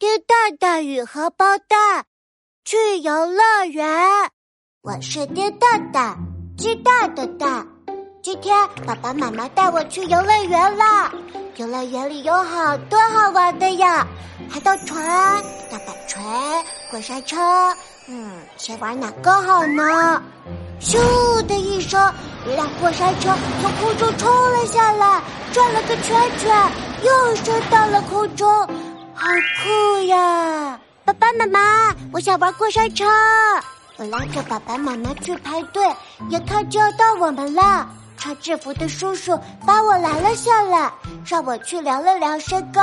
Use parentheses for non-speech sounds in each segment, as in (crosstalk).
丁蛋蛋与荷包蛋去游乐园。我是丁蛋蛋，鸡蛋的蛋。今天爸爸妈妈带我去游乐园啦！游乐园里有好多好玩的呀，海盗船、大摆锤、过山车。嗯，先玩哪个好呢？咻的一声，一辆过山车从空中冲了下来，转了个圈圈，又升到了空中。好酷呀！爸爸妈妈，我想玩过山车。我拉着爸爸妈妈去排队，眼看就要到我们了。穿制服的叔叔把我拦了下来，让我去量了量身高。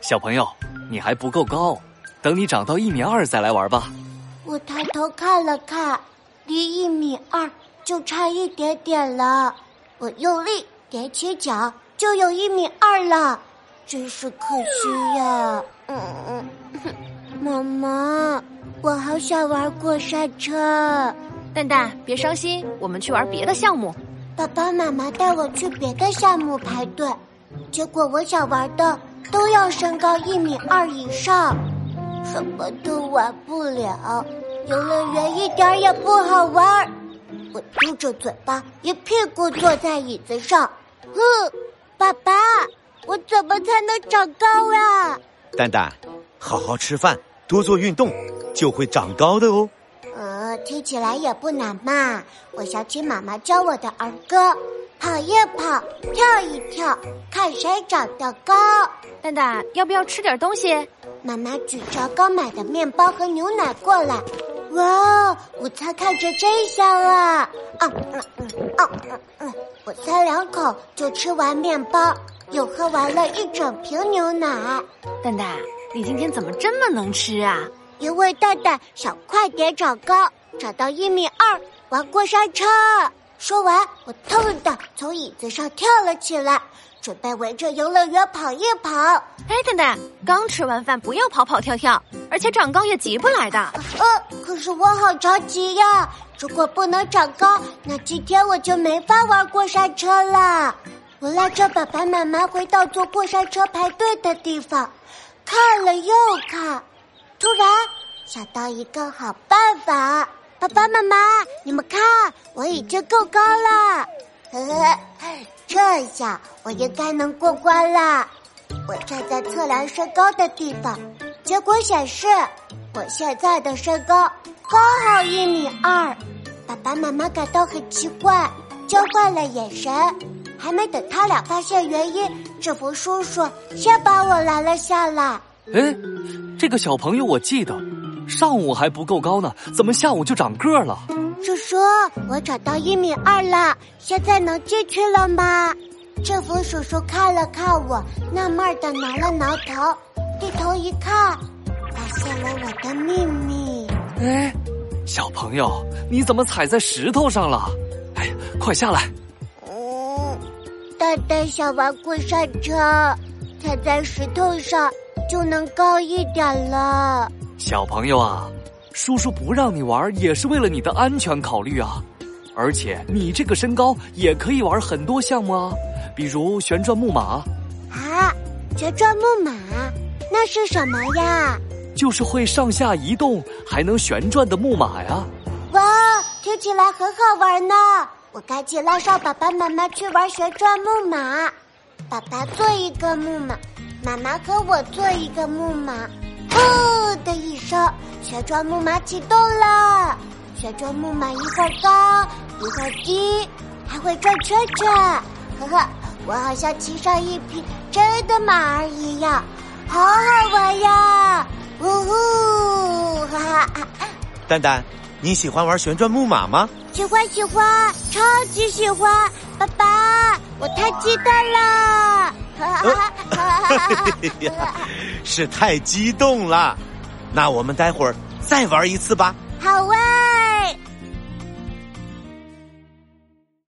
小朋友，你还不够高，等你长到一米二再来玩吧。我抬头看了看，离一米二就差一点点了。我用力踮起脚，就有一米二了。真是可惜呀！嗯嗯，(laughs) 妈妈，我好想玩过山车。蛋蛋，别伤心，我们去玩别的项目。爸爸妈妈带我去别的项目排队，结果我想玩的都要身高一米二以上，什么都玩不了。游乐园一点也不好玩。我嘟着嘴巴，一屁股坐在椅子上。哼，爸爸。我怎么才能长高啊？蛋蛋，好好吃饭，多做运动，就会长高的哦。呃，听起来也不难嘛。我想起妈妈教我的儿歌：跑一跑，跳一跳，看谁长得高。蛋蛋，要不要吃点东西？妈妈举着刚买的面包和牛奶过来。哇，午餐看着真香啊！啊嗯嗯啊嗯嗯，我才两口就吃完面包。又喝完了一整瓶牛奶，蛋蛋，你今天怎么这么能吃啊？因为蛋蛋想快点长高，长到一米二，玩过山车。说完，我腾的从椅子上跳了起来，准备围着游乐园跑一跑。哎，蛋蛋，刚吃完饭不要跑跑跳跳，而且长高也急不来的。呃，可是我好着急呀！如果不能长高，那今天我就没法玩过山车了。我拉着爸爸妈妈回到坐过山车排队的地方，看了又看，突然想到一个好办法。爸爸妈妈，你们看，我已经够高了，呵呵，这下我应该能过关了。我站在测量身高的地方，结果显示我现在的身高刚好一米二。爸爸妈妈感到很奇怪，交换了眼神。还没等他俩发现原因，制服叔叔先把我拦了下来。哎，这个小朋友我记得，上午还不够高呢，怎么下午就长个了？叔叔，我长到一米二了，现在能进去了吗？制服叔叔看了看我，纳闷的挠了挠头，低头一看，发现了我的秘密。哎，小朋友，你怎么踩在石头上了？哎，快下来！蛋蛋想玩过山车，踩在石头上就能高一点了。小朋友啊，叔叔不让你玩也是为了你的安全考虑啊。而且你这个身高也可以玩很多项目啊，比如旋转木马。啊，旋转木马那是什么呀？就是会上下移动还能旋转的木马呀。哇，听起来很好玩呢。我赶紧拉上爸爸妈妈去玩旋转木马，爸爸坐一个木马，妈妈和我坐一个木马。噗的一声，旋转木马启动了。旋转木马一会儿高一会儿低，还会转圈圈。呵呵，我好像骑上一匹真的马儿一样，好好玩呀！呜呼，哈哈！蛋蛋，你喜欢玩旋转木马吗？喜欢喜欢，超级喜欢！爸爸，我太激动了！哈哈哈哈哈 (laughs) 是太激动了，那我们待会儿再玩一次吧。好啊。